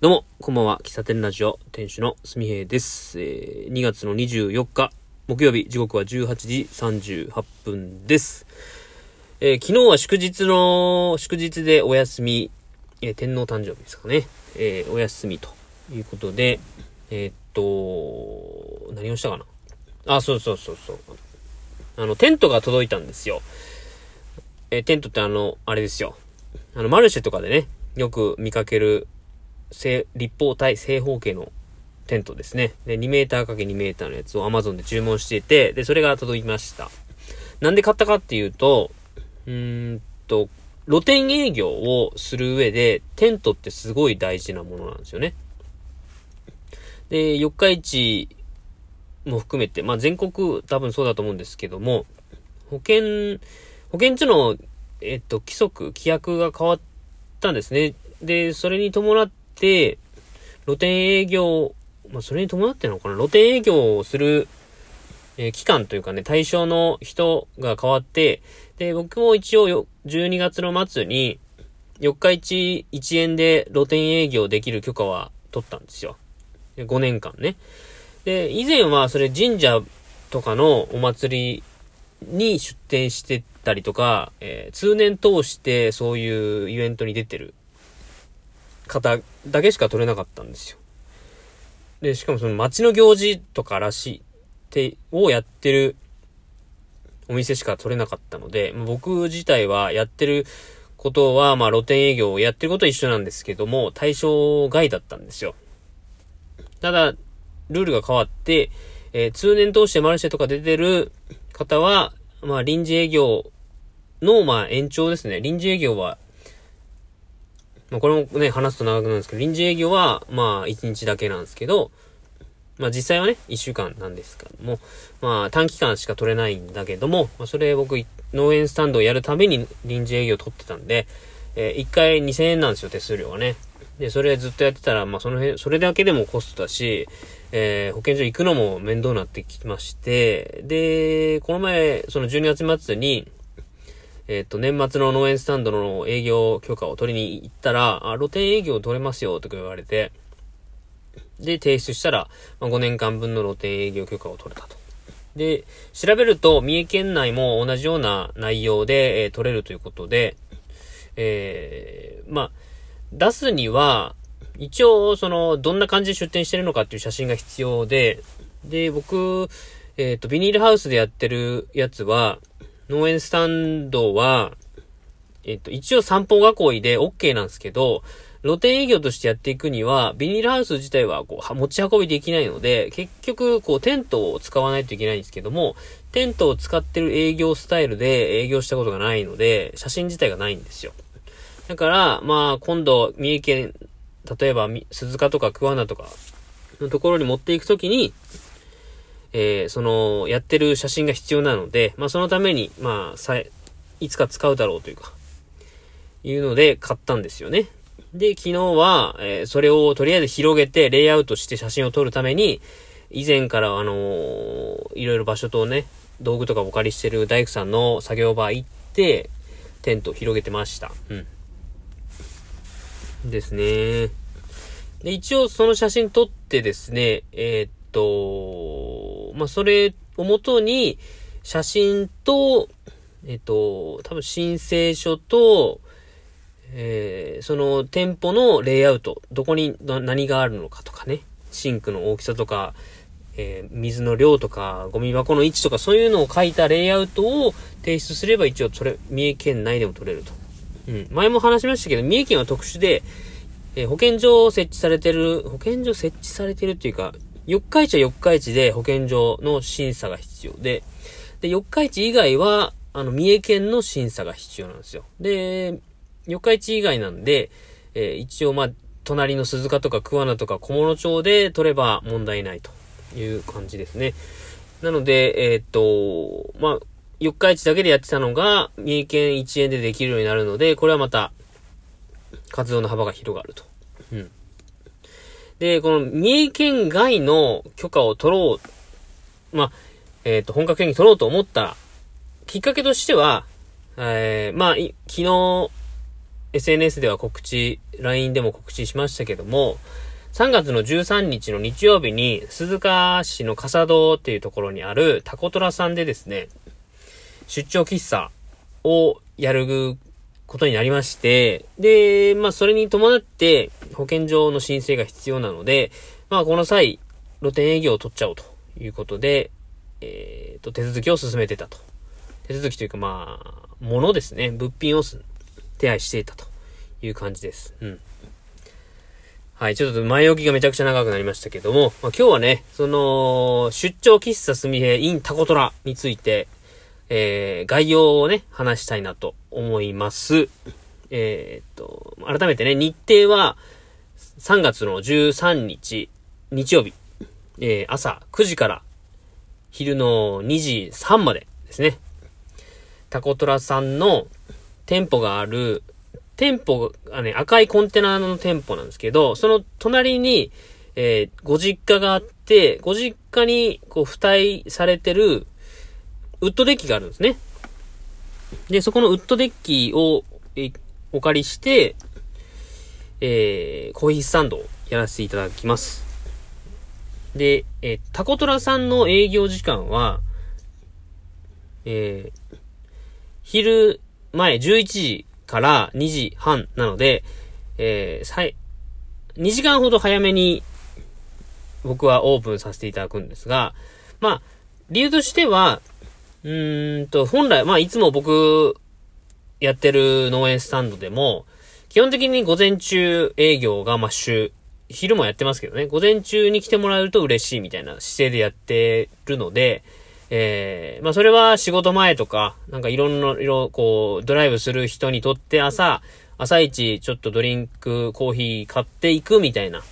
どうも、こんばんは。喫茶店ラジオ、店主のすみへいです。えー2月の24日、木曜日、時刻は18時38分です。えー昨日は祝日の、祝日でお休み、えー天皇誕生日ですかね。えーお休みということで、えーっと、何をしたかなあ、そうそうそうそう。あの、テントが届いたんですよ。えーテントってあの、あれですよ。あの、マルシェとかでね、よく見かける、正立方体正方形のテントですね。で、2メーター ×2 メーターのやつを Amazon で注文していて、で、それが届きました。なんで買ったかっていうと、うーんと、露店営業をする上で、テントってすごい大事なものなんですよね。で、四日市も含めて、まあ全国多分そうだと思うんですけども、保険、保険所の、えっと、規則、規約が変わったんですね。で、それに伴って、露店営業、まあ、それに伴ってなのかな？露店営業をする、えー期間というかね、対象の人が変わって、で、僕も一応よ、12月の末に、四日市1円で露店営業できる許可は取ったんですよ。5年間ね。で、以前はそれ神社とかのお祭りに出店してたりとか、えー通年通してそういうイベントに出てる方だけしか取れなかったんですよ。で、しかもその街の行事とからしいって、をやってるお店しか取れなかったので、僕自体はやってることは、まあ露店営業をやってることは一緒なんですけども、対象外だったんですよ。ただ、ルールが変わって、えー通年通してマルシェとか出てる方は、まあ臨時営業の、まあ延長ですね。臨時営業はまあ、これもね、話すと長くなるんですけど、臨時営業は、まあ、1日だけなんですけど、まあ、実際はね、1週間なんですけども、まあ、短期間しか取れないんだけども、まあ、それ僕、農園スタンドをやるために臨時営業を取ってたんで、えー1回2000円なんですよ、手数料がね。で、それずっとやってたら、まあ、その辺、それだけでもコストだし、えー保健所行くのも面倒になってきまして、で、この前、その12月末に、えっ、と、年末の農園スタンドの営業許可を取りに行ったら、あ、露店営業取れますよ、とか言われて、で、提出したら、まあ、5年間分の露店営業許可を取れたと。で、調べると、三重県内も同じような内容で、えー取れるということで、えー、まあ、出すには、一応、その、どんな感じで出店してるのかっていう写真が必要で、で、僕、えっ、と、ビニールハウスでやってるやつは、農園スタンドは、えっ、と、一応散歩囲いで OK なんですけど、露店営業としてやっていくには、ビニールハウス自体はこう持ち運びできないので、結局、こう、テントを使わないといけないんですけども、テントを使ってる営業スタイルで営業したことがないので、写真自体がないんですよ。だから、まあ、今度、三重県、例えば、鈴鹿とか桑名とかのところに持っていくときに、えーその、やってる写真が必要なので、まあ、そのために、まあ、さい、つか使うだろうというか、いうので買ったんですよね。で、昨日は、えーそれをとりあえず広げて、レイアウトして写真を撮るために、以前からあのーいろいろ場所とね、道具とかお借りしてる大工さんの作業場行って、テントを広げてました。うん。ですね。で、一応その写真撮ってですね、えーっと、まあ、それをもとに、写真と、えっと、多分申請書と、えーその店舗のレイアウト、どこに何があるのかとかね、シンクの大きさとか、えー水の量とか、ゴミ箱の位置とか、そういうのを書いたレイアウトを提出すれば一応それ、三重県内でも取れると。うん。前も話しましたけど、三重県は特殊で、えー保健所を設置されてる、保健所設置されてるっていうか、四日市は四日市で保健所の審査が必要で、で、四日市以外は、あの、三重県の審査が必要なんですよ。で、四日市以外なんで、えー一応まあ、隣の鈴鹿とか桑名とか小諸町で取れば問題ないという感じですね。なので、えーっと、まあ、四日市だけでやってたのが、三重県1円でできるようになるので、これはまた、活動の幅が広がると。うん。で、この三重県外の許可を取ろう、まあ、えっ、と、本格的に取ろうと思ったきっかけとしては、えー、まあ、昨日、SNS では告知、LINE でも告知しましたけども、3月の13日の日曜日に、鈴鹿市の笠戸っていうところにあるタコトラさんでですね、出張喫茶をやることになりまして、で、まあそれに伴って保健所の申請が必要なので、まあこの際、露店営業を取っちゃおうということで、えっ、ー、と、手続きを進めてたと。手続きというかまあ、ものですね。物品を手配していたという感じです。うん。はい、ちょっと前置きがめちゃくちゃ長くなりましたけども、まあ、今日はね、その、出張喫茶すみへ in タコトラについて、えー、概要をね、話したいなと思います。えー、っと、改めてね、日程は3月の13日、日曜日、えー、朝9時から昼の2時3までですね。タコトラさんの店舗がある店舗がね、赤いコンテナの店舗なんですけど、その隣に、えー、ご実家があって、ご実家に、こう、付帯されてる、ウッドデッキがあるんですね。で、そこのウッドデッキを、えお借りして、えー、コーヒースタンドをやらせていただきます。で、えー、タコトラさんの営業時間は、えー、昼前11時から2時半なので、えー、さい、2時間ほど早めに僕はオープンさせていただくんですが、まあ、理由としては、うーんと、本来、まあ、いつも僕、やってる農園スタンドでも、基本的に午前中営業が、まあ、週、昼もやってますけどね、午前中に来てもらえると嬉しいみたいな姿勢でやってるので、えー、まあそれは仕事前とか、なんかいろんな、色、こう、ドライブする人にとって朝、朝一ちょっとドリンク、コーヒー買っていくみたいな。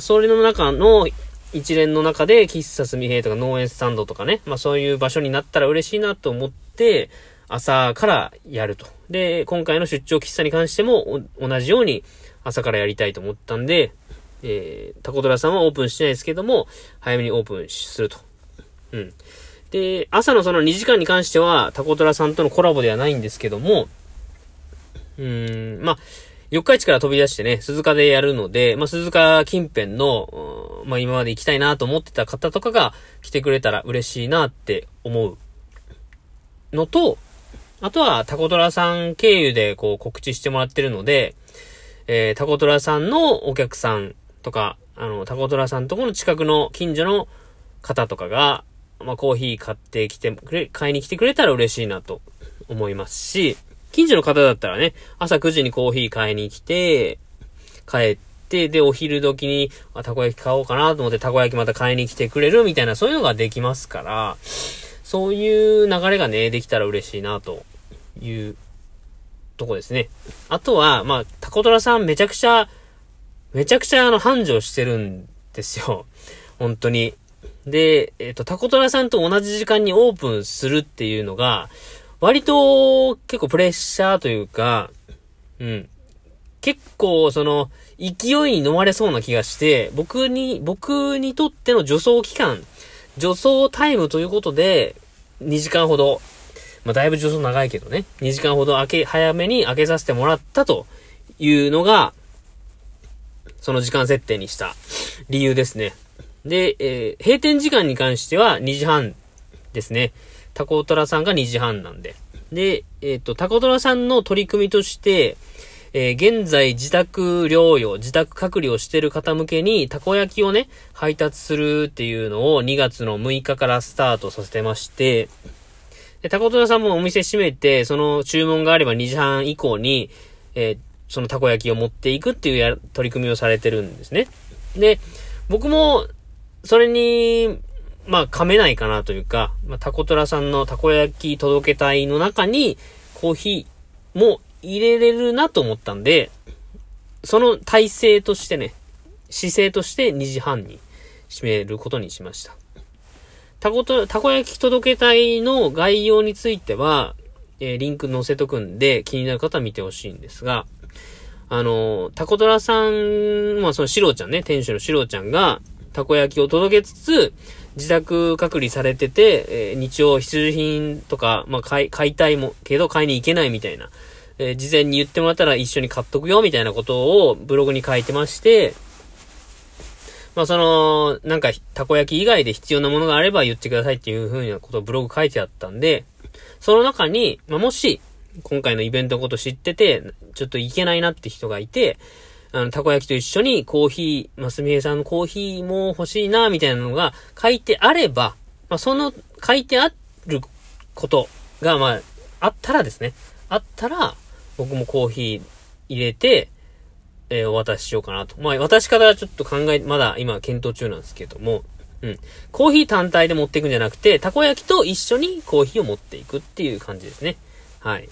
それの中の一連の中で、喫茶すみへとか農園スタンドとかね、まあそういう場所になったら嬉しいなと思って、朝からやると。で、今回の出張喫茶に関しても同じように朝からやりたいと思ったんで、えー、タコドラさんはオープンしてないですけども、早めにオープンすると。うん。で、朝のその2時間に関しては、タコトラさんとのコラボではないんですけども、うーん、まあ、四日市から飛び出してね、鈴鹿でやるので、まあ、鈴鹿近辺の、まあ、今まで行きたいなと思ってた方とかが来てくれたら嬉しいなって思うのと、あとはタコトラさん経由でこう告知してもらってるので、えー、タコトラさんのお客さんとか、あの、タコトラさんとこの近くの近所の方とかが、まあ、コーヒー買ってきてくれ、買いに来てくれたら嬉しいなと思いますし、近所の方だったらね、朝9時にコーヒー買いに来て、帰って、で、お昼時に、あ、たこ焼き買おうかなと思って、たこ焼きまた買いに来てくれるみたいな、そういうのができますから、そういう流れがね、できたら嬉しいな、というとこですね。あとは、まあ、タコトラさんめちゃくちゃ、めちゃくちゃあの、繁盛してるんですよ。本当に。で、えっ、ー、と、タコトラさんと同じ時間にオープンするっていうのが、割と結構プレッシャーというか、うん。結構その、勢いに飲まれそうな気がして、僕に、僕にとっての助走期間、助走タイムということで、2時間ほど、まあ、だいぶ助走長いけどね、2時間ほど開け、早めに開けさせてもらったというのが、その時間設定にした理由ですね。で、えー、閉店時間に関しては2時半ですね。タコトラさんが2時半なんで。で、えっ、ー、と、タコトラさんの取り組みとして、えー、現在自宅療養、自宅隔離をしてる方向けに、たこ焼きをね、配達するっていうのを2月の6日からスタートさせてまして、で、タコトラさんもお店閉めて、その注文があれば2時半以降に、えー、そのたこ焼きを持っていくっていうや取り組みをされてるんですね。で、僕もそれに、まあ、噛めないかなというか、まあ、タコトラさんのたこ焼き届け隊の中に、コーヒーも入れれるなと思ったんで、その体制としてね、姿勢として2時半に閉めることにしました。たこと、たこ焼き届け隊の概要については、えー、リンク載せとくんで気になる方は見てほしいんですが、あの、タコトラさん、まあそのシロちゃんね、店主のシロちゃんが、たこ焼きを届けつつ、自宅隔離されてて、えー、日曜必需品とか、まあ、買い、買いたいも、けど買いに行けないみたいな、えー、事前に言ってもらったら一緒に買っとくよ、みたいなことをブログに書いてまして、まあその、なんか、たこ焼き以外で必要なものがあれば言ってくださいっていう風なことをブログ書いてあったんで、その中に、まあもし、今回のイベントのこと知ってて、ちょっといけないなって人がいて、あの、たこ焼きと一緒にコーヒー、ますみえさんのコーヒーも欲しいな、みたいなのが書いてあれば、まあその書いてあることが、まあ、あったらですね、あったら、僕もコーヒー入れて、えー、お渡ししようかなと。まあ、渡し方はちょっと考え、まだ今検討中なんですけども、うん。コーヒー単体で持っていくんじゃなくて、たこ焼きと一緒にコーヒーを持っていくっていう感じですね。はい。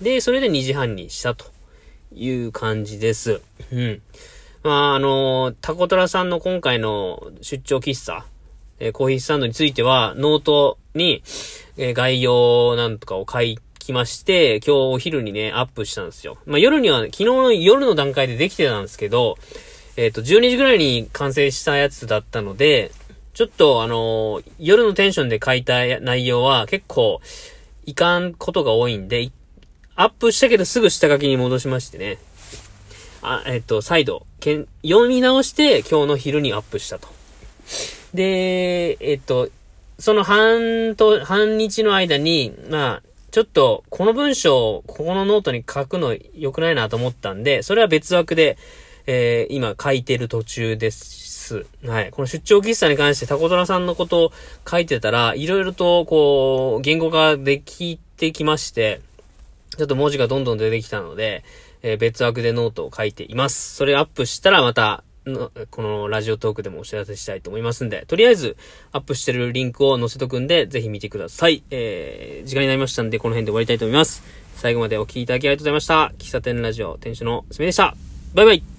で、それで2時半にしたという感じです。うん。まあ、あのー、たこ虎さんの今回の出張喫茶、えー、コーヒースタンドについては、ノートに、えー、概要なんとかを書いきまして、今日お昼にね、アップしたんですよ。まあ、夜には、昨日の夜の段階でできてたんですけど、えっ、ー、と、12時ぐらいに完成したやつだったので、ちょっとあのー、夜のテンションで書いた内容は結構、いかんことが多いんで、アップしたけどすぐ下書きに戻しましてね。あ、えっ、ー、と、再度、けん、読み直して今日の昼にアップしたと。で、えっ、と、その半と、半日の間に、まあ、ちょっと、この文章をここのノートに書くの良くないなと思ったんで、それは別枠で、えー、今書いてる途中です。はい。この出張喫茶に関してたこ虎さんのことを書いてたら、いろいろと、こう、言語化できてきまして、ちょっと文字がどんどん出てきたので、えー、別枠でノートを書いています。それアップしたらまた、の、このラジオトークでもお知らせしたいと思いますんで、とりあえずアップしてるリンクを載せとくんで、ぜひ見てください。えー、時間になりましたんで、この辺で終わりたいと思います。最後までお聴きいただきありがとうございました。喫茶店ラジオ店主のすみでした。バイバイ